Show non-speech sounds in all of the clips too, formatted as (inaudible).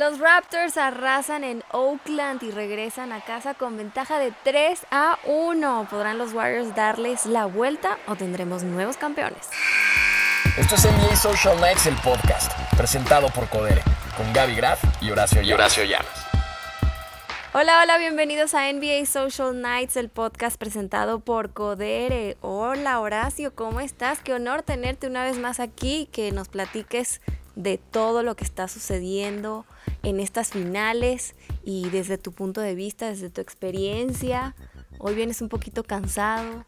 Los Raptors arrasan en Oakland y regresan a casa con ventaja de 3 a 1. ¿Podrán los Warriors darles la vuelta o tendremos nuevos campeones? Esto es NBA Social Nights, el podcast, presentado por Codere, con Gaby Graf y Horacio Llamas. Horacio Llamas. Hola, hola, bienvenidos a NBA Social Nights, el podcast presentado por Codere. Hola Horacio, ¿cómo estás? Qué honor tenerte una vez más aquí, que nos platiques de todo lo que está sucediendo en estas finales y desde tu punto de vista, desde tu experiencia. Hoy vienes un poquito cansado,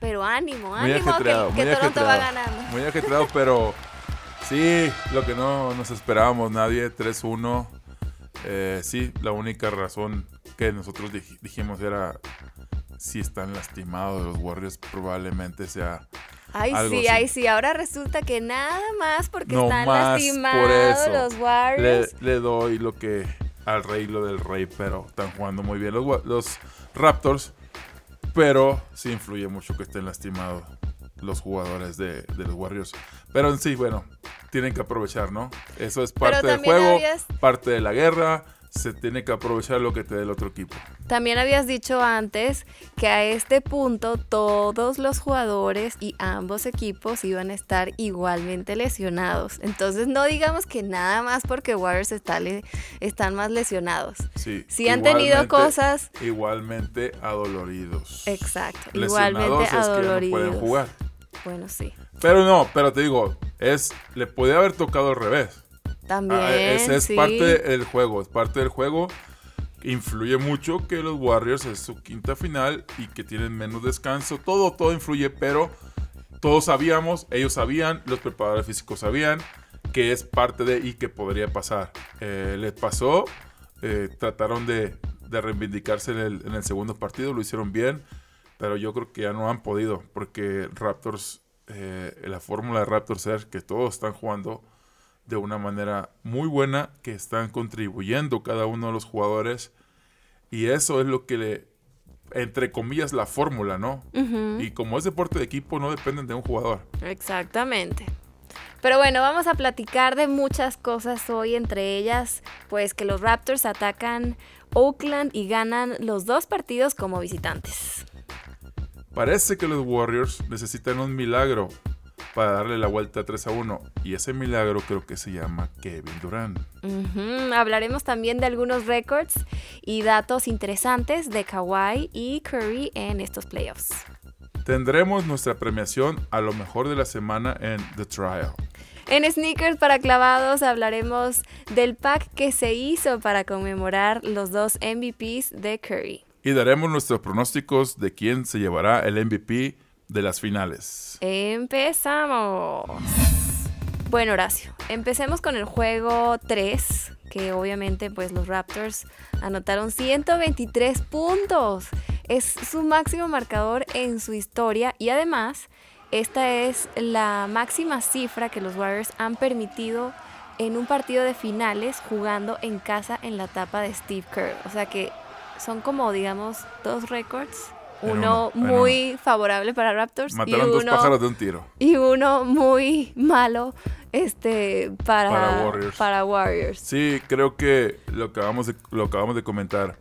pero ánimo, ánimo que, que Toronto va ganando. Muy ajetreado, (laughs) pero sí, lo que no nos esperábamos nadie, 3-1. Eh, sí, la única razón que nosotros dijimos era si están lastimados los Warriors probablemente sea Ay, sí, ay, sí. Ahora resulta que nada más porque están lastimados los Warriors. Le, doy lo que al rey lo del rey, pero están jugando muy bien los, los Raptors. Pero sí influye mucho que estén lastimados los jugadores de, los Warriors. Pero en sí, bueno, tienen que aprovechar, ¿no? Eso es parte del juego, parte de la guerra se tiene que aprovechar lo que te dé el otro equipo. También habías dicho antes que a este punto todos los jugadores y ambos equipos iban a estar igualmente lesionados. Entonces no digamos que nada más porque Warriors está están más lesionados. Sí. Sí han tenido cosas. Igualmente adoloridos. Exacto. igualmente adoloridos. pueden jugar. Bueno, sí. Pero no, pero te digo, es le puede haber tocado al revés. También. Ah, es parte del juego, es parte del juego. Influye mucho que los Warriors es su quinta final y que tienen menos descanso. Todo, todo influye, pero todos sabíamos, ellos sabían, los preparadores físicos sabían que es parte de y que podría pasar. Eh, les pasó, eh, trataron de, reivindicarse en el, en el, segundo partido, lo hicieron bien, pero yo creo que ya no han podido porque Raptors, eh, la fórmula de Raptors es que todos están jugando de una manera muy buena, que están contribuyendo cada uno de los jugadores. Y eso es lo que le, entre comillas, la fórmula, ¿no? Y como es deporte de equipo, no dependen de un jugador. Exactamente. Pero bueno, vamos a platicar de muchas cosas hoy, entre ellas, pues que los Raptors atacan Oakland y ganan los dos partidos como visitantes. Parece que los Warriors necesitan un milagro para darle la vuelta 3 a 1. Y ese milagro creo que se llama Kevin Durant. Hablaremos también de algunos récords y datos interesantes de Kawhi y Curry en estos playoffs. Tendremos nuestra premiación a lo mejor de la semana en The Trial. En Sneakers para clavados hablaremos del pack que se hizo para conmemorar los dos MVPs de Curry. Y daremos nuestros pronósticos de quién se llevará el MVP de las finales. Empezamos. Bueno, Horacio, empecemos con el juego 3, que obviamente pues los Raptors anotaron 123 puntos. Es su máximo marcador en su historia y además esta es la máxima cifra que los Warriors han permitido en un partido de finales jugando en casa en la etapa de Steve Kerr. O sea que son como digamos dos récords uno, muy favorable para Raptors. Mataron dos pájaros de un tiro. Y uno muy malo este, para, para, Warriors. Sí, creo que lo acabamos de, lo acabamos de comentar.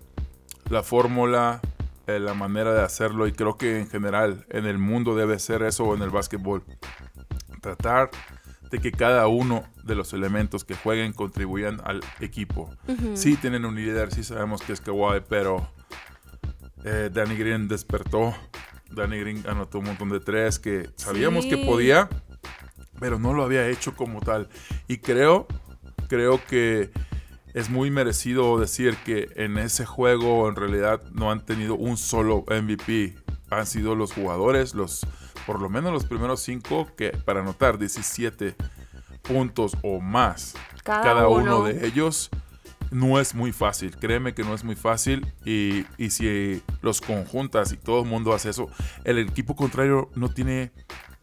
La fórmula, eh, la manera de hacerlo, y creo que en general en el mundo debe ser eso en el básquetbol. Tratar de que cada uno de los elementos que jueguen contribuyan al equipo. Sí tienen un líder, sí sabemos que es Kawhi, pero eh, Danny Green despertó. Danny Green anotó un montón de tres que sabíamos que podía, pero no lo había hecho como tal. Y creo, creo que es muy merecido decir que en ese juego en realidad no han tenido un solo MVP. Han sido los jugadores, los por lo menos los primeros cinco que para anotar 17 puntos o más cada, uno de ellos no es muy fácil, créeme que no es muy fácil y, si los conjuntas y todo el mundo hace eso, el equipo contrario no tiene,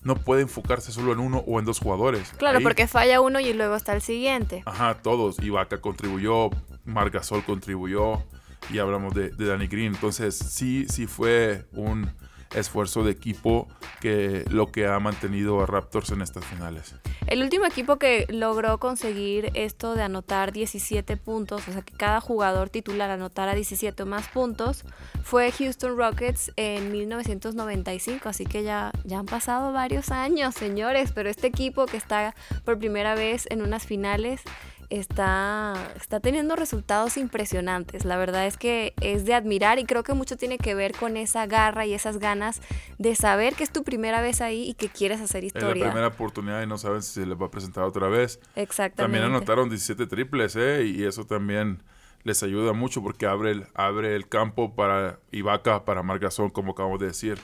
no puede enfocarse solo en uno o en dos jugadores. Claro, porque falla uno y luego está el siguiente. Ajá, todos, Ibaka contribuyó, Margasol contribuyó y hablamos de, de Danny Green, entonces sí, sí fue un esfuerzo de equipo que lo que ha mantenido a Raptors en estas finales. El último equipo que logró conseguir esto de anotar 17 puntos, o sea que cada jugador titular anotara 17 o más puntos, fue Houston Rockets en 1995, así que ya, ya han pasado varios años, señores, pero este equipo que está por primera vez en unas finales está, está teniendo resultados impresionantes. La verdad es que es de admirar y creo que mucho tiene que ver con esa garra y esas ganas de saber que es tu primera vez ahí y que quieres hacer historia. Es la primera oportunidad y no saben si se les va a presentar otra vez. Exactamente. También anotaron 17 triples, ¿eh? Y eso también les ayuda mucho porque abre el, abre el campo para Ibaka, para Margasón, como acabamos de decir.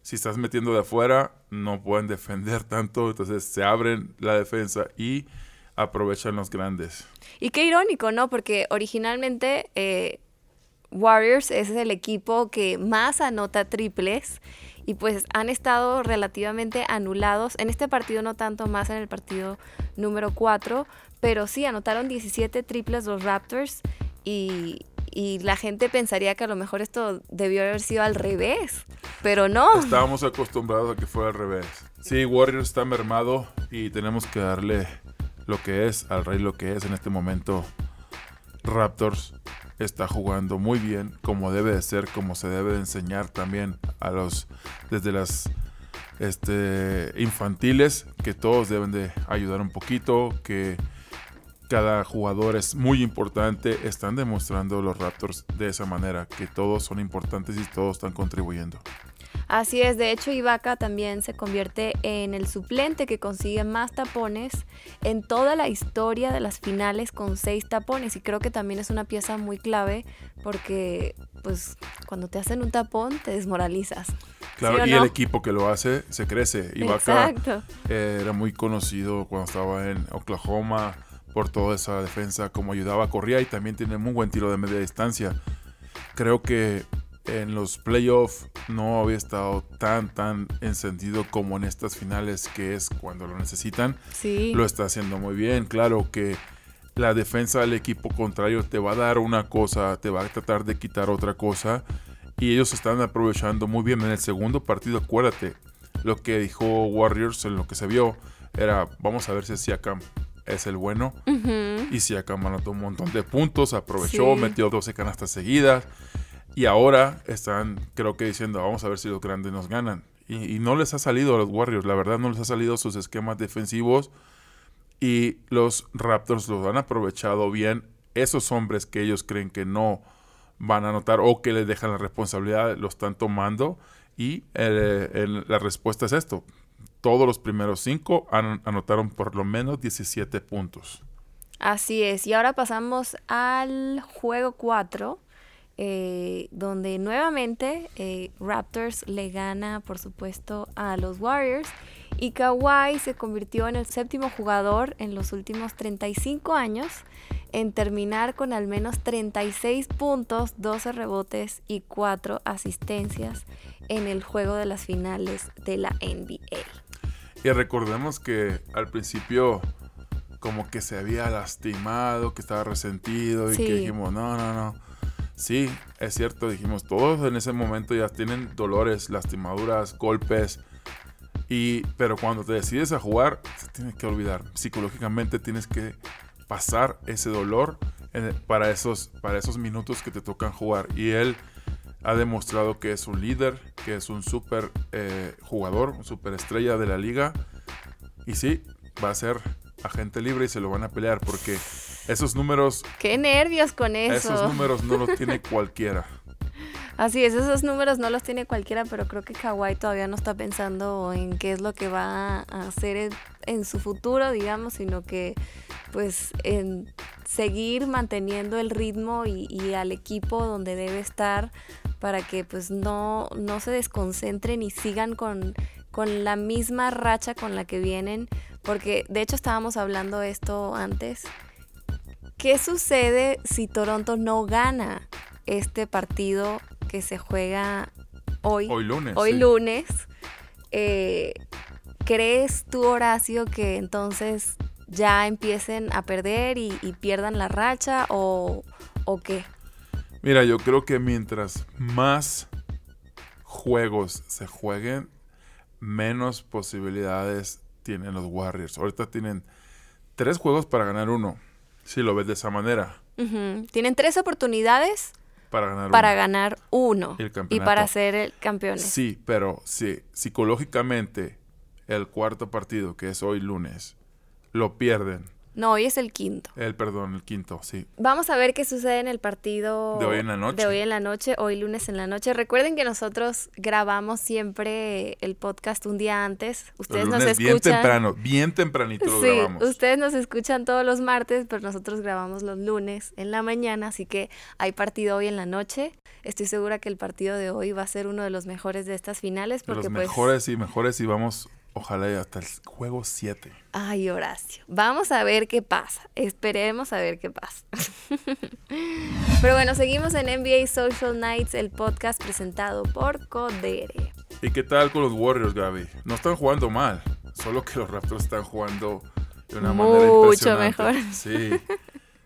Si estás metiendo de afuera, no pueden defender tanto, entonces se abren la defensa y aprovechan los grandes. Y qué irónico, ¿no? Porque originalmente eh, Warriors es el equipo que más anota triples y pues han estado relativamente anulados. En este partido no tanto más en el partido número 4, pero sí anotaron 17 triples los Raptors y, y la gente pensaría que a lo mejor esto debió haber sido al revés, pero no. Estábamos acostumbrados a que fuera al revés. Sí, Warriors está mermado y tenemos que darle lo que es, al Rey lo que es en este momento. Raptors está jugando muy bien, como debe de ser, como se debe de enseñar también a los desde las este, infantiles, que todos deben de ayudar un poquito, que cada jugador es muy importante, están demostrando los Raptors de esa manera, que todos son importantes y todos están contribuyendo. Así es, de hecho Ibaka también se convierte en el suplente que consigue más tapones en toda la historia de las finales con seis tapones y creo que también es una pieza muy clave porque pues cuando te hacen un tapón te desmoralizas. Claro, y el equipo que lo hace se crece. Ibaka era muy conocido cuando estaba en Oklahoma por toda esa defensa, como ayudaba, corría y también tiene muy buen tiro de media distancia. Creo que en los playoffs no había estado tan, tan encendido como en estas finales, que es cuando lo necesitan. Sí. Lo está haciendo muy bien. Claro que la defensa del equipo contrario te va a dar una cosa, te va a tratar de quitar otra cosa. Y ellos están aprovechando muy bien. En el segundo partido, acuérdate, lo que dijo Warriors en lo que se vio era, vamos a ver si Siakam es el bueno. Y Siakam anotó un montón de puntos, aprovechó, metió 12 canastas seguidas. Y ahora están, creo que diciendo, vamos a ver si los grandes nos ganan. Y, no les ha salido a los Warriors, la verdad no les ha salido sus esquemas defensivos. Y los Raptors los han aprovechado bien. Esos hombres que ellos creen que no van a anotar o que les dejan la responsabilidad, lo están tomando. Y eh, la respuesta es esto. Todos los primeros cinco anotaron por lo menos 17 puntos. Así es. Y ahora pasamos al juego 4 eh, donde nuevamente eh, Raptors le gana, por supuesto, a los Warriors. Y Kawhi se convirtió en el séptimo jugador en los últimos 35 años en terminar con al menos 36 puntos, 12 rebotes y 4 asistencias en el juego de las finales de la NBA. Y recordemos que al principio como que se había lastimado, que estaba resentido y que dijimos, no, no, no Sí, es cierto, dijimos, todos en ese momento ya tienen dolores, lastimaduras, golpes. Y, pero cuando te decides a jugar, se tiene que olvidar. Psicológicamente tienes que pasar ese dolor para, esos, para esos minutos que te tocan jugar. Y él ha demostrado que es un líder, que es un super eh, jugador, un super estrella de la liga. Y sí, va a ser agente libre y se lo van a pelear porque esos números... ¡Qué nervios con eso! Esos números no los tiene cualquiera. (laughs) Así es, esos números no los tiene cualquiera, pero creo que Kawhi todavía no está pensando en qué es lo que va a hacer en, su futuro, digamos, sino que pues en seguir manteniendo el ritmo y, al equipo donde debe estar para que pues no, no se desconcentren y sigan con, con la misma racha con la que vienen, porque de hecho estábamos hablando esto antes ¿Qué sucede si Toronto no gana este partido que se juega hoy? Hoy lunes. Hoy lunes. Eh, ¿Crees tú, Horacio, que entonces ya empiecen a perder y, pierdan la racha o, o qué? Mira, yo creo que mientras más juegos se jueguen, menos posibilidades tienen los Warriors. Ahorita tienen tres juegos para ganar uno, si lo ves de esa manera. Ujú. Tienen tres oportunidades Para ganar para uno. ganar uno El y para ser el campeones. Sí, pero si psicológicamente el cuarto partido, que es hoy lunes, lo pierden. No, hoy es el quinto. El, perdón, el quinto, sí. Vamos a ver qué sucede en el partido De hoy en la noche. De hoy en la noche, hoy lunes en la noche. Recuerden que nosotros grabamos siempre el podcast un día antes. Ustedes El nos escuchan. bien temprano, bien tempranito lo Sí, grabamos. ustedes nos escuchan todos los martes, pero nosotros grabamos los lunes en la mañana, así que hay partido hoy en la noche. Estoy segura que el partido de hoy va a ser uno de los mejores de estas finales De los porque pues mejores y mejores y vamos, ojalá y hasta el juego 7. Ay, Horacio. Vamos a ver qué pasa. Esperemos a ver qué pasa. (laughs) Pero bueno, seguimos en NBA Social Nights, el podcast presentado por Codere. ¿Y qué tal con los Warriors, Gaby? No están jugando mal, solo que los Raptors están jugando de una manera Mucho mejor. Sí,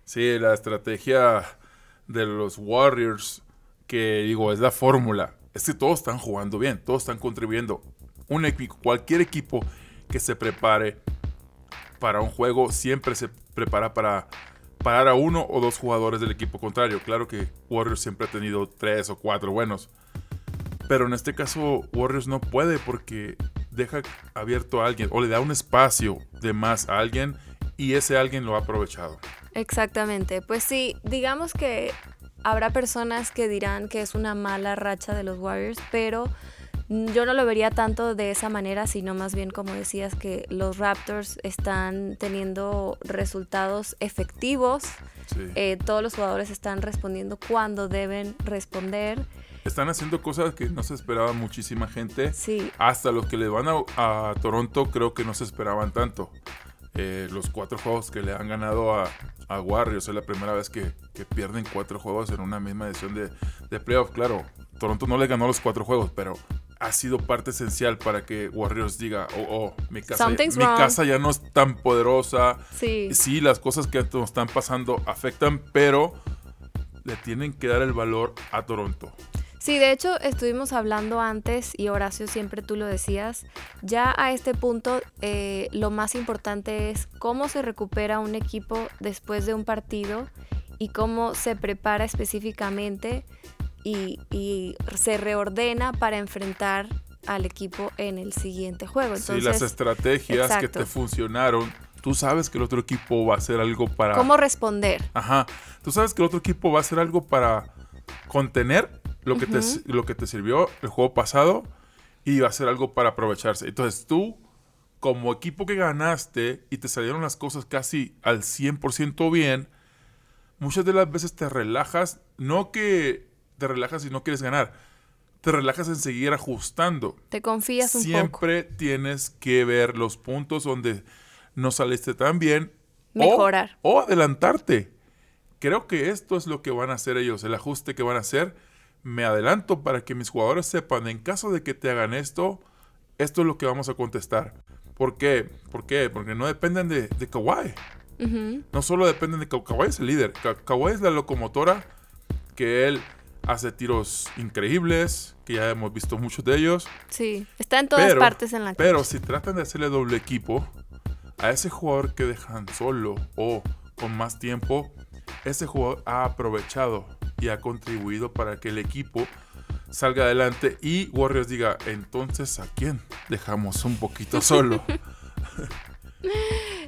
sí, la estrategia de los Warriors, que digo, es la fórmula, es que todos están jugando bien, todos están contribuyendo. Un equipo, cualquier equipo que se prepare para un juego siempre se prepara para parar a uno o dos jugadores del equipo contrario. Claro que Warriors siempre ha tenido tres o cuatro buenos. Pero en este caso Warriors no puede porque deja abierto a alguien o le da un espacio de más a alguien y ese alguien lo ha aprovechado. Exactamente. Pues sí, digamos que habrá personas que dirán que es una mala racha de los Warriors, pero yo no lo vería tanto de esa manera, sino más bien como decías que los Raptors están teniendo resultados efectivos. Sí. Eh, todos los jugadores están respondiendo cuando deben responder. Están haciendo cosas que no se esperaba muchísima gente. Sí, Hasta los que le van a, a Toronto creo que no se esperaban tanto. Eh, los cuatro juegos que le han ganado a, a Warriors es la primera vez que, que pierden cuatro juegos en una misma edición de, de playoff. Claro, Toronto no le ganó los cuatro juegos, pero ha sido parte esencial para que Warriors diga, oh, oh mi, casa, Something's mi wrong." casa ya no es tan poderosa. sí. Sí, las cosas que nos están pasando afectan, pero le tienen que dar el valor a Toronto. Sí, de hecho estuvimos hablando antes y Horacio siempre tú lo decías, ya a este punto eh, lo más importante es cómo se recupera un equipo después de un partido y cómo se prepara específicamente y, y se reordena para enfrentar al equipo en el siguiente juego. sí, Entonces, las estrategias que exacto. te funcionaron, tú sabes que el otro equipo va a hacer algo para... ¿cómo responder? Ajá, tú sabes que el otro equipo va a hacer algo para contener lo que, te, lo que te sirvió el juego pasado y va a hacer algo para aprovecharse. Entonces tú, como equipo que ganaste y te salieron las cosas casi al 100% bien, muchas de las veces te relajas, no que te relajas y no quieres ganar, te relajas en seguir ajustando. Te confías un poco. Siempre tienes que ver los puntos donde no saliste tan bien. o- Mejorar. O, adelantarte. Creo que esto es lo que van a hacer ellos, el ajuste que van a hacer. Me adelanto para que mis jugadores sepan, en caso de que te hagan esto, esto es lo que vamos a contestar. ¿Por qué? ¿Por qué? Porque no dependen de, de Kawhi. No solo dependen de Kawhi. Es el líder. Ka- Kawhi es la locomotora que él hace tiros increíbles, que ya hemos visto muchos de ellos. Sí, está en todas Pero- partes en la Pero cancha. si tratan de hacerle doble equipo, a ese jugador que dejan solo o con más tiempo, ese jugador ha aprovechado y ha contribuido para que el equipo salga adelante y Warriors diga, entonces ¿a quién dejamos un poquito (laughs) solo?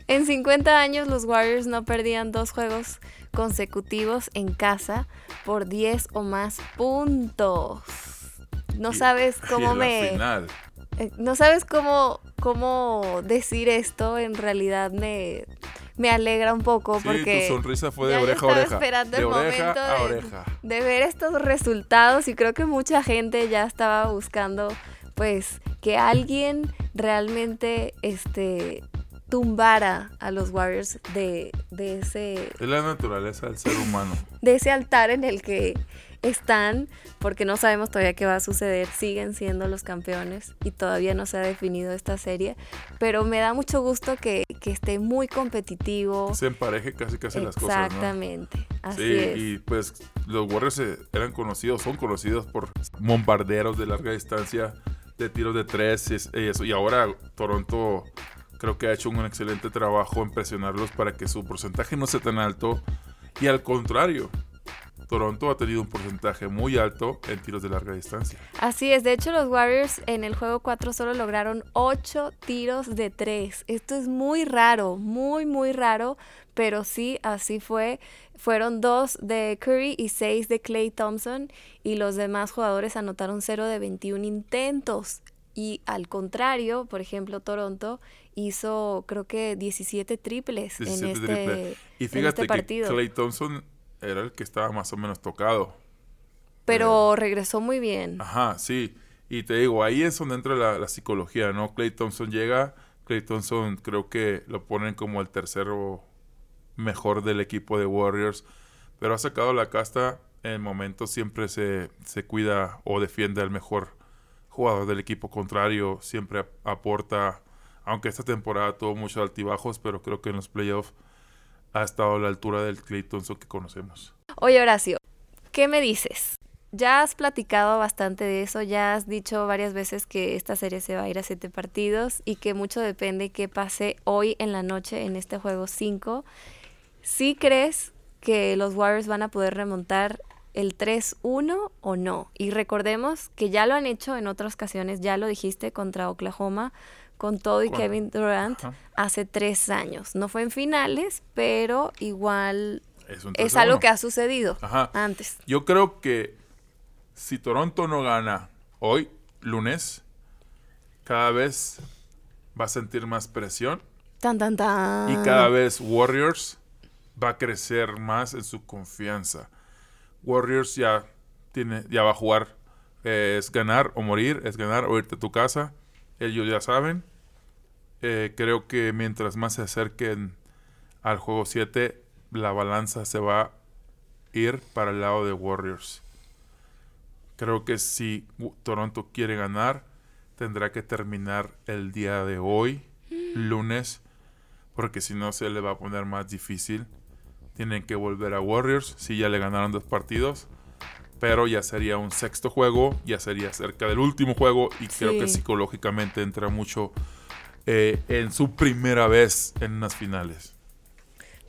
En 50 años los Warriors no perdían dos juegos consecutivos en casa por 10 o más puntos. No Y- sabes (laughs) cómo me... final, eh, No sabes cómo, cómo decir esto, en realidad me, me alegra un poco sí, porque... tu sonrisa fue de oreja a estaba oreja. esperando de el oreja momento a de- oreja. de ver estos resultados y creo que mucha gente ya estaba buscando pues que alguien realmente este tumbara a los Warriors de, de ese Es la naturaleza del ser humano. de ese altar en el que están, porque no sabemos todavía qué va a suceder, siguen siendo los campeones y todavía no se ha definido esta serie, pero me da mucho gusto que, que esté muy competitivo. Se empareje casi casi las cosas. ¿no? Exactamente, así Sí, es. y pues los Warriors eran conocidos, son conocidos por bombarderos de larga distancia, de tiros de tres eso. Y ahora Toronto creo que ha hecho un excelente trabajo en presionarlos para que su porcentaje no sea tan alto. Y al contrario, Toronto ha tenido un porcentaje muy alto en tiros de larga distancia. Así es, de hecho los Warriors en el juego 4 solo lograron 8 tiros de 3. Esto es muy raro, muy, muy raro, pero sí, así fue. Fueron 2 de Curry y 6 de Clay Thompson y los demás jugadores anotaron 0 de 21 intentos. Y al contrario, por ejemplo, Toronto hizo creo que 17 triples 17 en este, triple. Y en fíjate este que. Clay Thompson era el que estaba más o menos tocado. Pero regresó muy bien. Ajá, sí. Y te digo, ahí es donde entra la, la psicología, ¿no? Clay Thompson llega, Clay Thompson creo que lo ponen como el tercero mejor del equipo de Warriors, pero ha sacado la casta, en momentos siempre se, se cuida o defiende al mejor jugador del equipo contrario, siempre ap- aporta, aunque esta temporada tuvo muchos altibajos, pero creo que en los playoffs ha estado a la altura del Clay Thompson que conocemos. Oye, Horacio, ¿qué me dices? Ya has platicado bastante de eso, ya has dicho varias veces que esta serie se va a ir a siete partidos y que mucho depende qué pase hoy en la noche en este juego 5. ¿Sí crees que los Warriors van a poder remontar el 3-1 o no? Y recordemos que ya lo han hecho en otras ocasiones, ya lo dijiste contra Oklahoma, con todo y Kevin Durant Ajá. hace tres años. No fue en finales, pero igual Es, algo 3-1. que ha sucedido Ajá. antes. Yo creo que si Toronto no gana hoy, lunes, cada vez va a sentir más presión Tan, tan, tan. y cada vez Warriors va a crecer más en su confianza. Warriors ya tiene, ya va a jugar, eh, es ganar o morir, es ganar o irte a tu casa. Ellos ya saben. Eh, creo que mientras más se acerquen al juego 7, la balanza se va a ir para el lado de Warriors. Creo que si Toronto quiere ganar, tendrá que terminar el día de hoy, lunes, porque si no se le va a poner más difícil. Tienen que volver a Warriors, si ya le ganaron dos partidos, pero ya sería un sexto juego, ya sería cerca del último juego y creo que psicológicamente entra mucho eh, en su primera vez en unas finales.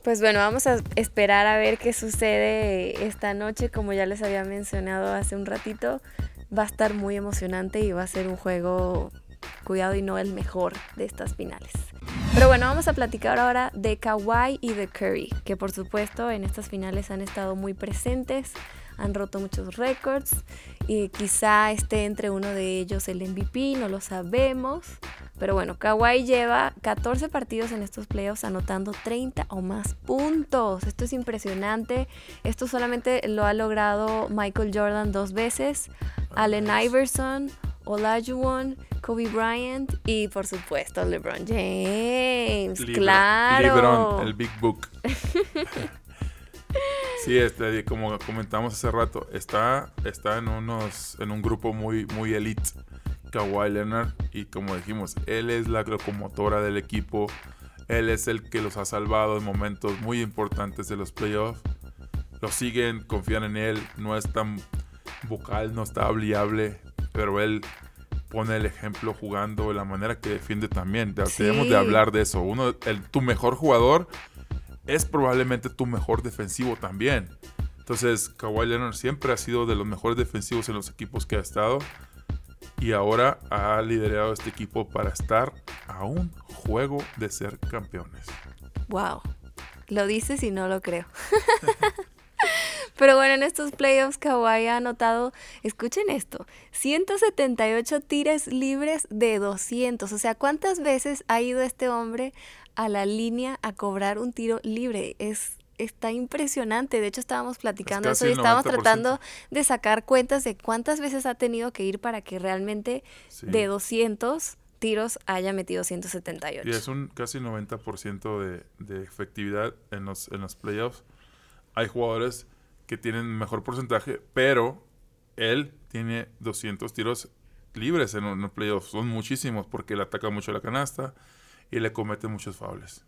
Pues bueno, vamos a esperar a ver qué sucede esta noche. Como ya les había mencionado hace un ratito, va a estar muy emocionante y va a ser un juego, cuidado y no el mejor de estas finales. Pero bueno, vamos a platicar ahora de Kawhi y de Curry, que por supuesto en estas finales han estado muy presentes, han roto muchos récords y quizá esté entre uno de ellos el MVP, no lo sabemos. Pero bueno, Kawhi lleva 14 partidos en estos playoffs anotando 30 o más puntos. Esto es impresionante. Esto solamente lo ha logrado Michael Jordan dos veces, Allen Iverson, Olajuwon, Kobe Bryant y por supuesto LeBron James. Libra- claro. Lebron, el Big Book. (laughs) sí, este, como comentamos hace rato, está, está en unos, en un grupo muy, muy elite, Kawhi Leonard, y como dijimos, él es la locomotora del equipo, él es el que los ha salvado en momentos muy importantes de los playoffs. Lo siguen, confían en él, no es tan vocal, no está hable, pero él pone el ejemplo jugando, la manera que defiende también. Sí. Debemos de hablar de eso. Uno, el, tu mejor jugador es probablemente tu mejor defensivo también. Entonces, Kawhi Leonard siempre ha sido de los mejores defensivos en los equipos que ha estado. Y ahora ha liderado este equipo para estar a un juego de ser campeones. Wow. Lo dices y no lo creo. (laughs) Pero bueno, en estos playoffs Kawhi ha anotado, escuchen esto, 178 tiros libres de 200. O sea, ¿cuántas veces ha ido este hombre a la línea a cobrar un tiro libre? Es está impresionante. De hecho, estábamos platicando casi eso y estábamos 90%. tratando de sacar cuentas de cuántas veces ha tenido que ir para que realmente Sí. de 200 tiros haya metido 178. Y es un casi 90% de, de efectividad en los, en los playoffs. Hay jugadores que tienen mejor porcentaje, pero él tiene 200 tiros libres en un playoff. Son muchísimos porque él ataca mucho la canasta y le comete muchos faules.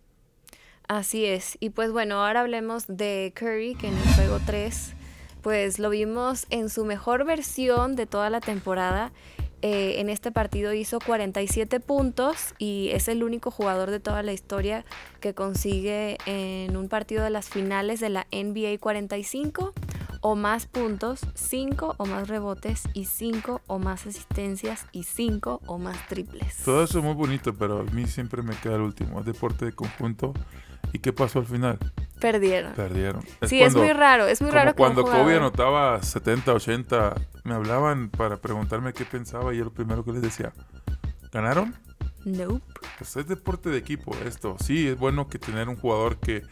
Así es. Y pues bueno, ahora hablemos de Curry, que en el juego 3, pues lo vimos en su mejor versión de toda la temporada. Eh, en este partido hizo 47 puntos y es el único jugador de toda la historia que consigue en un partido de las finales de la NBA 45 o más puntos, 5 o más rebotes y 5 o más asistencias y 5 o más triples. Todo eso es muy bonito, pero a mí siempre me queda el último, es deporte de conjunto. ¿Y qué pasó al final? Perdieron. Perdieron. sí, es muy raro, es muy raro. Cuando Kobe anotaba 70, 80, me hablaban para preguntarme qué pensaba y yo lo primero que les decía, ¿ganaron? Nope. Pues es deporte de equipo esto. Sí, es bueno que tener un jugador que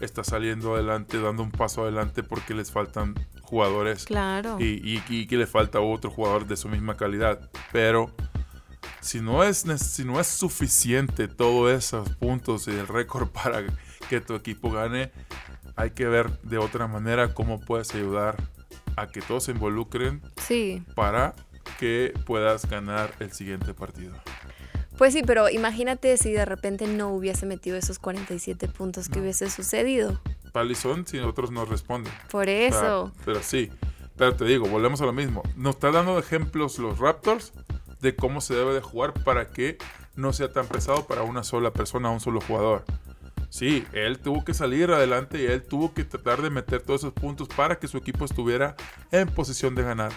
está saliendo adelante, dando un paso adelante porque les faltan jugadores. Claro. Y, y, que le falta otro jugador de su misma calidad. Pero si no es, si no es suficiente todos esos puntos y el récord (laughs) para que tu equipo gane, hay que ver de otra manera cómo puedes ayudar a que todos se involucren sí. para que puedas ganar el siguiente partido. Pues sí, pero imagínate si de repente no hubiese metido esos 47 puntos que hubiese sucedido. Palizón si otros no responden. Por eso. pero sí, pero te digo, volvemos a lo mismo. Nos está dando ejemplos los Raptors de cómo se debe de jugar para que no sea tan pesado para una sola persona, un solo jugador. Sí, él tuvo que salir adelante y él tuvo que tratar de meter todos esos puntos para que su equipo estuviera en posición de ganar.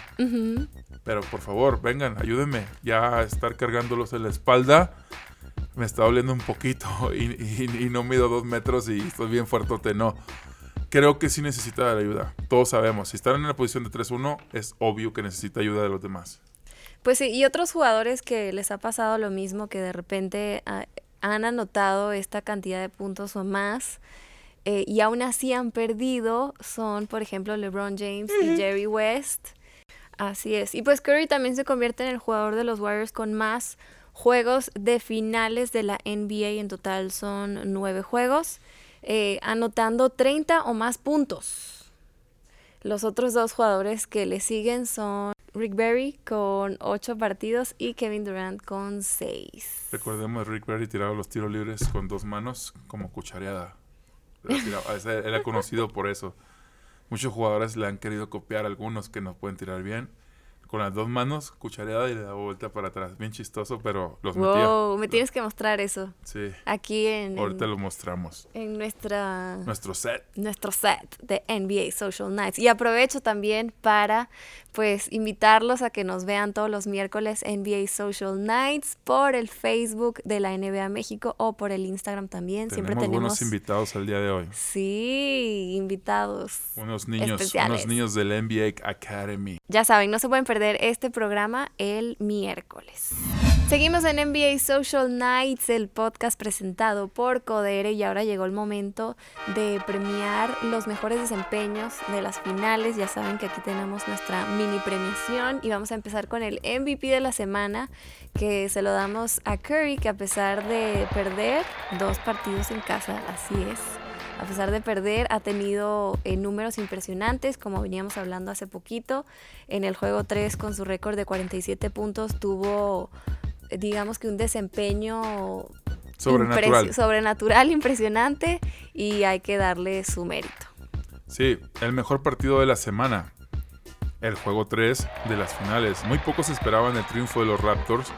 Pero por favor, vengan, ayúdenme. Ya estar cargándolos en la espalda me está doliendo un poquito (laughs) y, no mido dos metros y estoy bien fuertote. No. Creo que sí necesita la ayuda. Todos sabemos. Si están en la posición de 3-1, es obvio que necesita ayuda de los demás. Pues sí, y otros jugadores que les ha pasado lo mismo, que de repente ah, han anotado esta cantidad de puntos o más eh, y aún así han perdido son, por ejemplo, LeBron James y Jerry West. Así es. Y pues Curry también se convierte en el jugador de los Warriors con más juegos de finales de la NBA. En total son nueve juegos, eh, anotando 30 o más puntos. Los otros dos jugadores que le siguen son Rick Berry con 8 partidos y Kevin Durant con 6. Recordemos, Rick Berry tiraba los tiros libres con dos manos como cuchareada. Era conocido por eso. Muchos jugadores le han querido copiar algunos que no pueden tirar bien con las dos manos, cuchareada y le da vuelta para atrás. Bien chistoso, pero los wow, me tienes que mostrar eso. Sí. Aquí en... Ahorita lo mostramos. En nuestra... Nuestro set. Nuestro set de NBA Social Nights. Y aprovecho también para, pues, invitarlos a que nos vean todos los miércoles NBA Social Nights por el Facebook de la NBA México o por el Instagram también. Tenemos Siempre tenemos... buenos invitados al día de hoy. Sí, invitados. Unos niños, unos niños del NBA Academy. Ya saben, no se pueden perder este programa el miércoles. Seguimos en NBA Social Nights, el podcast presentado por Codere y ahora llegó el momento de premiar los mejores desempeños de las finales. Ya saben que aquí tenemos nuestra mini premiación y vamos a empezar con el MVP de la semana que se lo damos a Curry que a pesar de perder dos partidos en casa, así es, a pesar de perder, ha tenido eh, números impresionantes, como veníamos hablando hace poquito. En el juego 3, con su récord de 47 puntos, tuvo, digamos que un desempeño sobrenatural. sobrenatural, impresionante, y hay que darle su mérito. Sí, el mejor partido de la semana. El juego 3 de las finales. Muy pocos esperaban el triunfo de los Raptors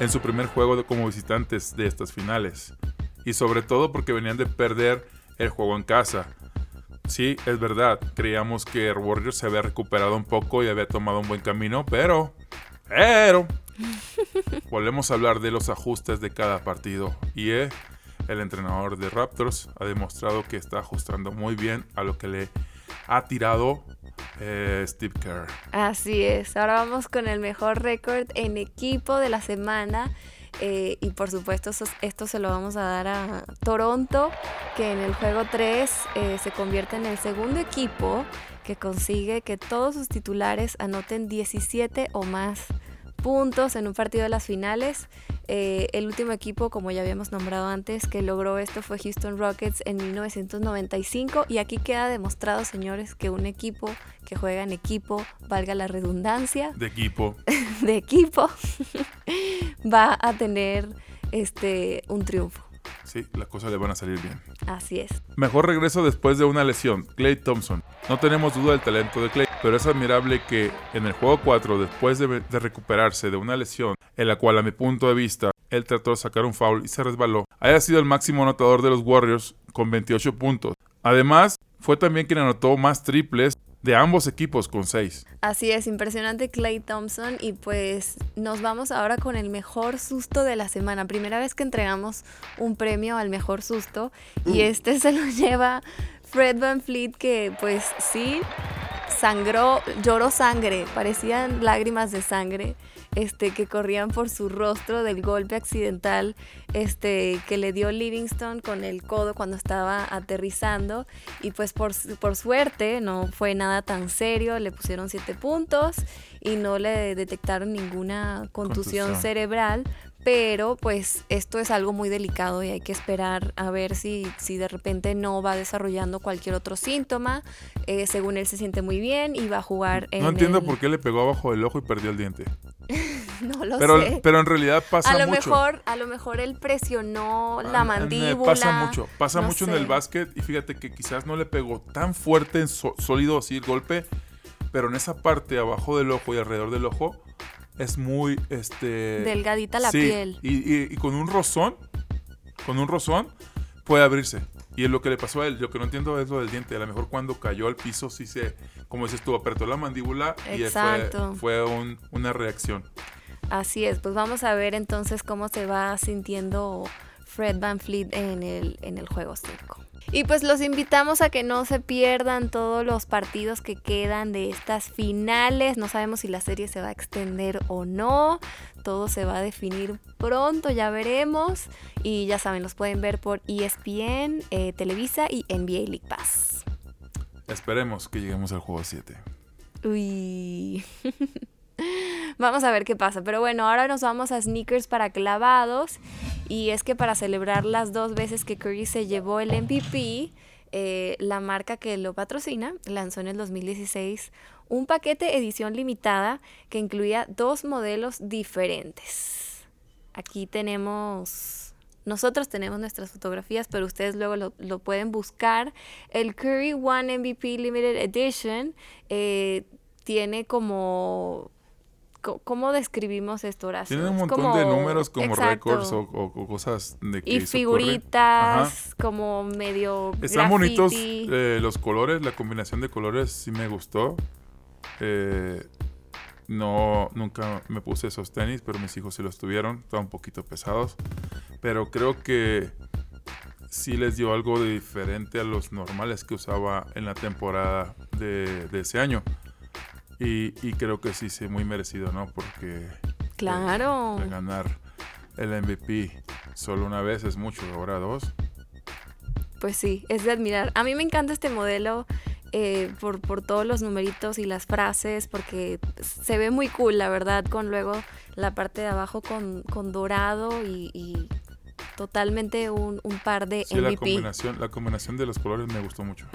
en su primer juego como visitantes de estas finales. Y sobre todo porque venían de perder el juego en casa. Sí, es verdad, creíamos que Warriors se había recuperado un poco y había tomado un buen camino, pero... Pero... (laughs) volvemos a hablar de los ajustes de cada partido. Y eh, el entrenador de Raptors ha demostrado que está ajustando muy bien a lo que le ha tirado eh, Steve Kerr. Así es, ahora vamos con el mejor récord en equipo de la semana. Eh, y por supuesto esto se lo vamos a dar a Toronto, que en el juego 3 eh, se convierte en el segundo equipo que consigue que todos sus titulares anoten 17 o más puntos en un partido de las finales. Eh, el último equipo, como ya habíamos nombrado antes, que logró esto fue Houston Rockets en 1995 y aquí queda demostrado, señores, que un equipo que juega en equipo, valga la redundancia, De equipo. (laughs) de equipo, (laughs) va a tener este un triunfo. Sí, las cosas le van a salir bien. Así es. Mejor regreso después de una lesión, Clay Thompson. No tenemos duda del talento de Clay, pero es admirable que en el juego 4, después de, de recuperarse de una lesión, en la cual a mi punto de vista él trató de sacar un foul y se resbaló, haya sido el máximo anotador de los Warriors con 28 puntos. Además, fue también quien anotó más triples de ambos equipos con 6. Así es, impresionante Clay Thompson y pues nos vamos ahora con el mejor susto de la semana. Primera vez que entregamos un premio al mejor susto y este (laughs) se lo lleva Fred Van Fleet que pues sí sangró, lloró sangre, parecían lágrimas de sangre. Este, que corrían por su rostro del golpe accidental este, que le dio Livingston con el codo cuando estaba aterrizando. Y pues por, por suerte no fue nada tan serio, le pusieron siete puntos y no le detectaron ninguna contusión, Contusión. cerebral. Pero pues esto es algo muy delicado y hay que esperar a ver si, si de repente no va desarrollando cualquier otro síntoma. Eh, según él se siente muy bien y va a jugar en No entiendo el- por qué le pegó abajo del ojo y perdió el diente. (laughs) No lo Pero, sé. pero en realidad pasa a lo mucho. mejor, a lo mejor él presionó la mandíbula. Pasa mucho, pasa no mucho en el básquet y fíjate que quizás no le pegó tan fuerte, en so- sólido así el golpe, pero en esa parte abajo del ojo y alrededor del ojo es muy, este... Delgadita la sí, piel. Y, y- y con un rozón, con un rozón puede abrirse. Y es lo que le pasó a él. Lo que no entiendo es lo del diente. A lo mejor cuando cayó al piso sí se, como dices tú, apretó la mandíbula y fue, fue un- una reacción. Así es, pues vamos a ver entonces cómo se va sintiendo Fred Van Fleet en el, en el juego 5. Y pues los invitamos a que no se pierdan todos los partidos que quedan de estas finales. No sabemos si la serie se va a extender o no. Todo se va a definir pronto, ya veremos. Y ya saben, los pueden ver por ESPN, eh, Televisa y NBA League Pass. Esperemos que lleguemos al juego 7. Uy. (laughs) (laughs) Vamos a ver qué pasa. Pero bueno, ahora nos vamos a sneakers para clavados. Y es que para celebrar las dos veces que Curry se llevó el MVP, eh, la marca que lo patrocina lanzó en el 2016 un paquete edición limitada que incluía dos modelos diferentes. Aquí tenemos nosotros tenemos nuestras fotografías, pero ustedes luego lo, lo pueden buscar. El Curry One MVP Limited Edition eh, tiene como... ¿Cómo describimos esto, Horacio? Tienen un montón de números como récords o, o- o cosas de que Y figuritas, como medio Están bonitos eh, los colores, la combinación de colores sí me gustó. Eh, no, nunca me puse esos tenis, pero mis hijos sí los tuvieron. Estaban un poquito pesados. Pero creo que sí les dio algo de diferente a los normales que usaba en la temporada de, de ese año. Y, y creo que sí, sí, muy merecido, ¿no? Porque eh, Claro. de ganar el MVP solo una vez es mucho, ahora dos. Pues sí, es de admirar. A mí me encanta este modelo eh, por, por todos los numeritos y las frases, porque se ve muy cool, la verdad, con luego la parte de abajo con, con dorado y, y totalmente un, un par de Sí, la MVP. combinación, la combinación de los colores me gustó mucho.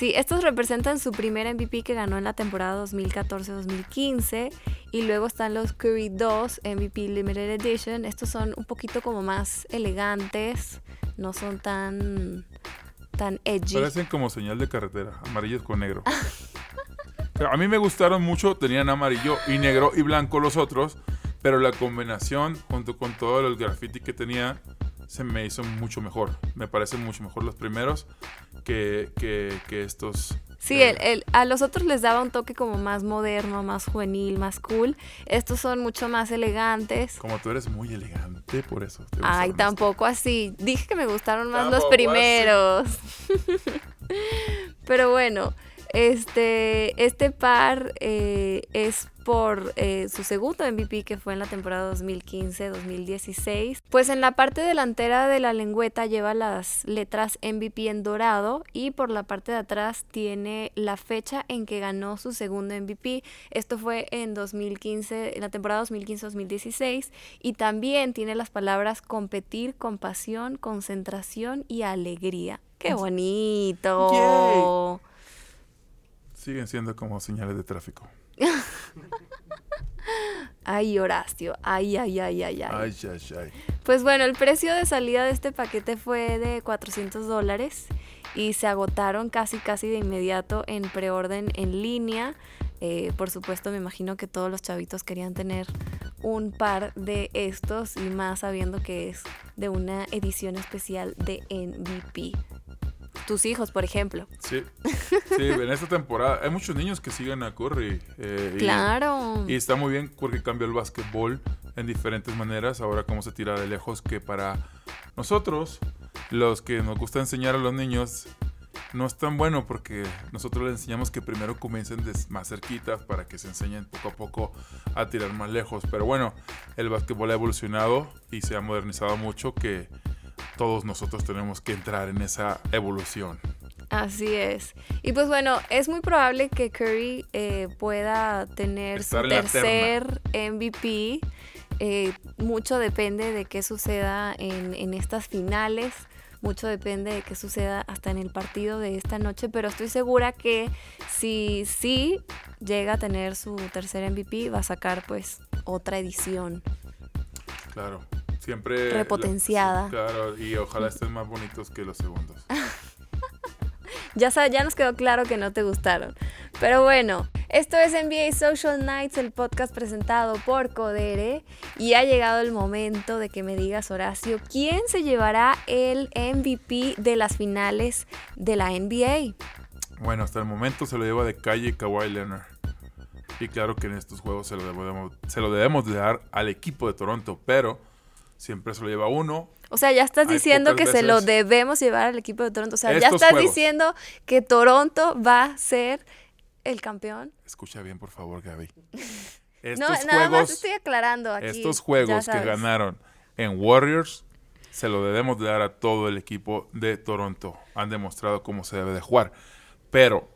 Sí, estos representan su primer MVP que ganó en la temporada 2014-2015 y luego están los Curry 2 MVP Limited Edition. Estos son un poquito como más elegantes, no son tan tan edgy. Parecen como señal de carretera, amarillos con negro. (laughs) A mí me gustaron mucho, tenían amarillo y negro y blanco los otros, pero la combinación junto con todo el graffiti que tenía se me hizo mucho mejor. Me parecen mucho mejor los primeros que, que, que estos. Sí, el, el- a los otros les daba un toque como más moderno, más juvenil, más cool. Estos son mucho más elegantes. Como tú eres muy elegante, por eso. te Ay, tampoco así. Dije que me gustaron más los Tampoco primeros. (laughs) Pero bueno, Este, este par eh, es por eh, su segundo MVP que fue en la temporada 2015-2016. Pues en la parte delantera de la lengüeta lleva las letras MVP en dorado y por la parte de atrás tiene la fecha en que ganó su segundo MVP. Esto fue en 2015, en la temporada 2015-2016 y también tiene las palabras competir, compasión, concentración y alegría. ¡Qué bonito! Siguen siendo como señales de tráfico. (laughs) ay, Horacio. Ay, ay, ay, ay, ay. Ay, ay, ay. Pues bueno, el precio de salida de este paquete fue de 400 dólares y se agotaron casi, casi de inmediato en preorden en línea. Eh, por supuesto, me imagino que todos los chavitos querían tener un par de estos y más sabiendo que es de una edición especial de MVP tus hijos, por ejemplo. Sí, sí, en esta temporada hay muchos niños que siguen a Curry. Eh, claro. Y, está muy bien porque cambia el básquetbol en diferentes maneras. Ahora cómo se tira de lejos que para nosotros, los que nos gusta enseñar a los niños, no es tan bueno porque nosotros les enseñamos que primero comiencen más cerquitas para que se enseñen poco a poco a tirar más lejos. Pero bueno, el básquetbol ha evolucionado y se ha modernizado mucho que todos nosotros tenemos que entrar en esa evolución. Así es. Y pues bueno, es muy probable que Curry eh, pueda tener su tercer MVP. Eh, mucho depende de qué suceda en, en estas finales mucho depende de qué suceda hasta en el partido de esta noche, pero estoy segura que si sí llega a tener su tercer MVP, va a sacar pues otra edición. Claro. Siempre. Repotenciada. claro, y ojalá estén más bonitos que los segundos. (laughs) ya, ya nos quedó claro que no te gustaron. Pero bueno, esto es NBA Social Nights, el podcast presentado por Codere. Y ha llegado el momento de que me digas, Horacio, ¿quién se llevará el MVP de las finales de la NBA? Bueno, hasta el momento se lo lleva de calle Kawhi Leonard. Y claro que en estos juegos se lo debemos, se lo debemos de dar al equipo de Toronto, pero siempre se lo lleva uno. O sea, ya estás diciendo que se lo debemos llevar al equipo de Toronto. O sea, ya estás diciendo que Toronto va a ser el campeón. Escucha bien, por favor, Gaby. (laughs) no, nada más estoy aclarando aquí. Estos juegos que ganaron en Warriors se lo debemos de dar a todo el equipo de Toronto. Han demostrado cómo se debe de jugar. Pero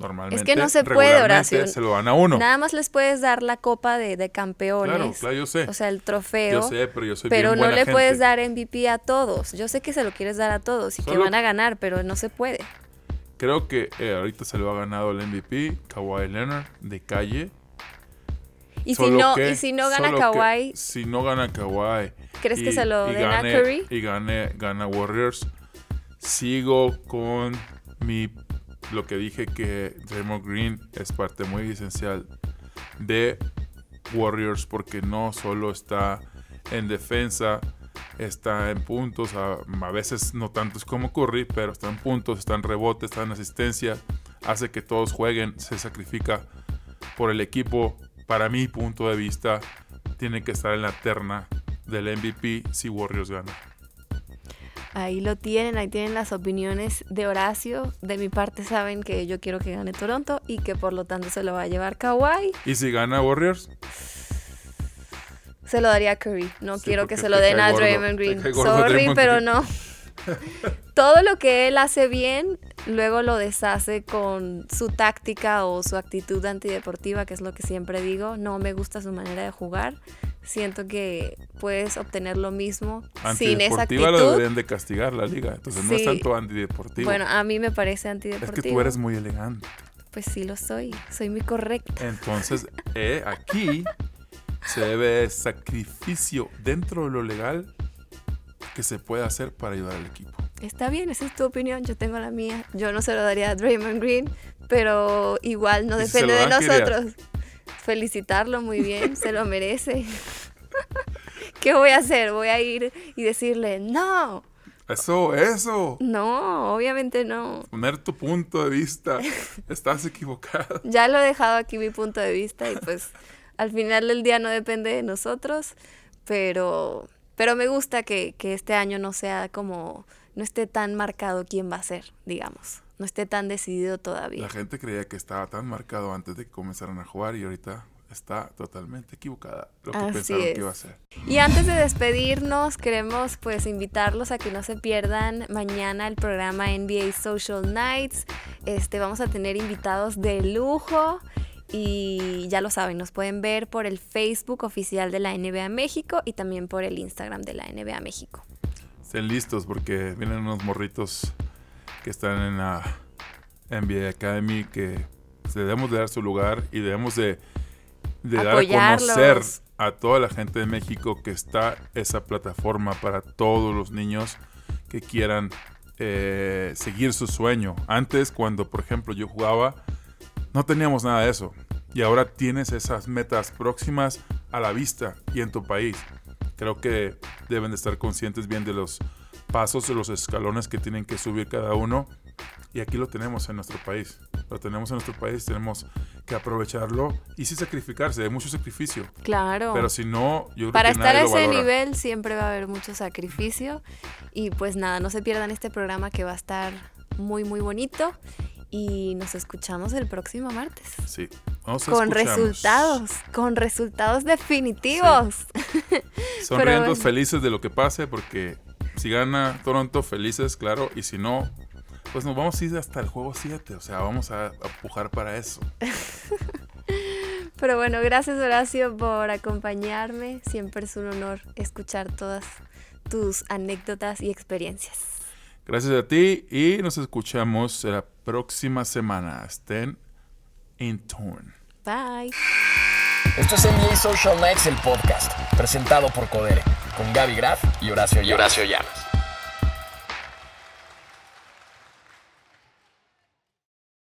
Normalmente, es que no se puede, Horacio. Se lo dan a uno. Nada más les puedes dar la copa de, campeones. Claro, claro, yo sé. O sea, el trofeo. Yo sé, pero yo soy Pero no le puedes dar MVP a todos. Yo sé que se lo quieres dar a todos y que van a ganar, pero no se puede. Creo que eh, ahorita se lo ha ganado el MVP, Kawhi Leonard, de calle. Y si, no, y si no gana Kawhi. Si no gana Kawhi. ¿Crees que se lo den a Curry? Y gane, gana Warriors. Sigo con mi lo que dije que Draymond Green es parte muy esencial de Warriors porque no solo está en defensa, está en puntos, a, veces no tantos como Curry, pero está en puntos, está en rebote, está en asistencia, hace que todos jueguen, se sacrifica por el equipo. Para mi punto de vista, tiene que estar en la terna del MVP si Warriors gana. Ahí lo tienen, ahí tienen las opiniones de Horacio. De mi parte saben que yo quiero que gane Toronto y que por lo tanto se lo va a llevar Kawhi. ¿Y si gana Warriors? Se lo daría a Curry. No quiero que se lo den a Draymond Green. Sorry, pero no. (laughs) Todo lo que él hace bien, luego lo deshace con su táctica o su actitud antideportiva, que es lo que siempre digo. No me gusta su manera de jugar siento que puedes obtener lo mismo sin esa actitud. lo deberían de castigar la liga, entonces no es tanto antideportivo. Bueno, a mí me parece antideportivo. Es que tú eres muy elegante. Pues sí lo soy, soy muy correcta. Entonces, eh, aquí se debe sacrificio dentro de lo legal que se puede hacer para ayudar al equipo. Está bien, esa es tu opinión, yo tengo la mía. Yo no se lo daría a Draymond Green, pero igual no depende de nosotros felicitarlo muy bien, se lo merece. (laughs) ¿Qué voy a hacer? Voy a ir y decirle, no. Eso, eso. No, obviamente no. Poner tu punto de vista. (laughs) Estás equivocado. Ya lo he dejado aquí mi punto de vista y pues al final del día no depende de nosotros, pero, pero me gusta que, que este año no sea como, no esté tan marcado quién va a ser, digamos. No esté tan decidido todavía. La gente creía que estaba tan marcado antes de que comenzaran a jugar y ahorita está totalmente equivocada lo que Así pensaron es. que iba a ser. Y antes de despedirnos, queremos pues invitarlos a que no se pierdan mañana el programa NBA Social Nights. Este vamos a tener invitados de lujo y ya lo saben, nos pueden ver por el Facebook oficial de la NBA México y también por el Instagram de la NBA México. Estén listos porque vienen unos morritos que están en la NBA Academy que debemos de dar su lugar y debemos de, de dar a conocer a toda la gente de México que está esa plataforma para todos los niños que quieran eh, seguir su sueño. Antes, cuando por ejemplo yo jugaba, no teníamos nada de eso. Y ahora tienes esas metas próximas a la vista y en tu país. Creo que deben de estar conscientes bien de los pasos, de los escalones que tienen que subir cada uno. Y aquí lo tenemos en nuestro país. Lo tenemos en nuestro país, tenemos que aprovecharlo y sí sacrificarse, hay mucho sacrificio. Claro. Pero si no, yo creo Para que estar nadie a ese nivel siempre va a haber mucho sacrificio. Y pues nada, no se pierdan este programa que va a estar muy, muy bonito. Y nos escuchamos el próximo martes. Sí, nos Con escuchamos. resultados, con resultados definitivos. Sonriendo (laughs) bueno. felices de lo que pase, porque si gana Toronto, felices, claro, y si no, pues nos vamos a ir hasta el juego 7, o sea, vamos a, a pujar para eso. (laughs) Pero bueno, gracias Horacio por acompañarme. Siempre es un honor escuchar todas tus anécdotas y experiencias. Gracias a ti y nos escuchamos la próxima semana. Estén in tune. Bye. Esto es NBA Social Nights, el podcast, presentado por Codere, con Gaby Graf y Horacio Llamas.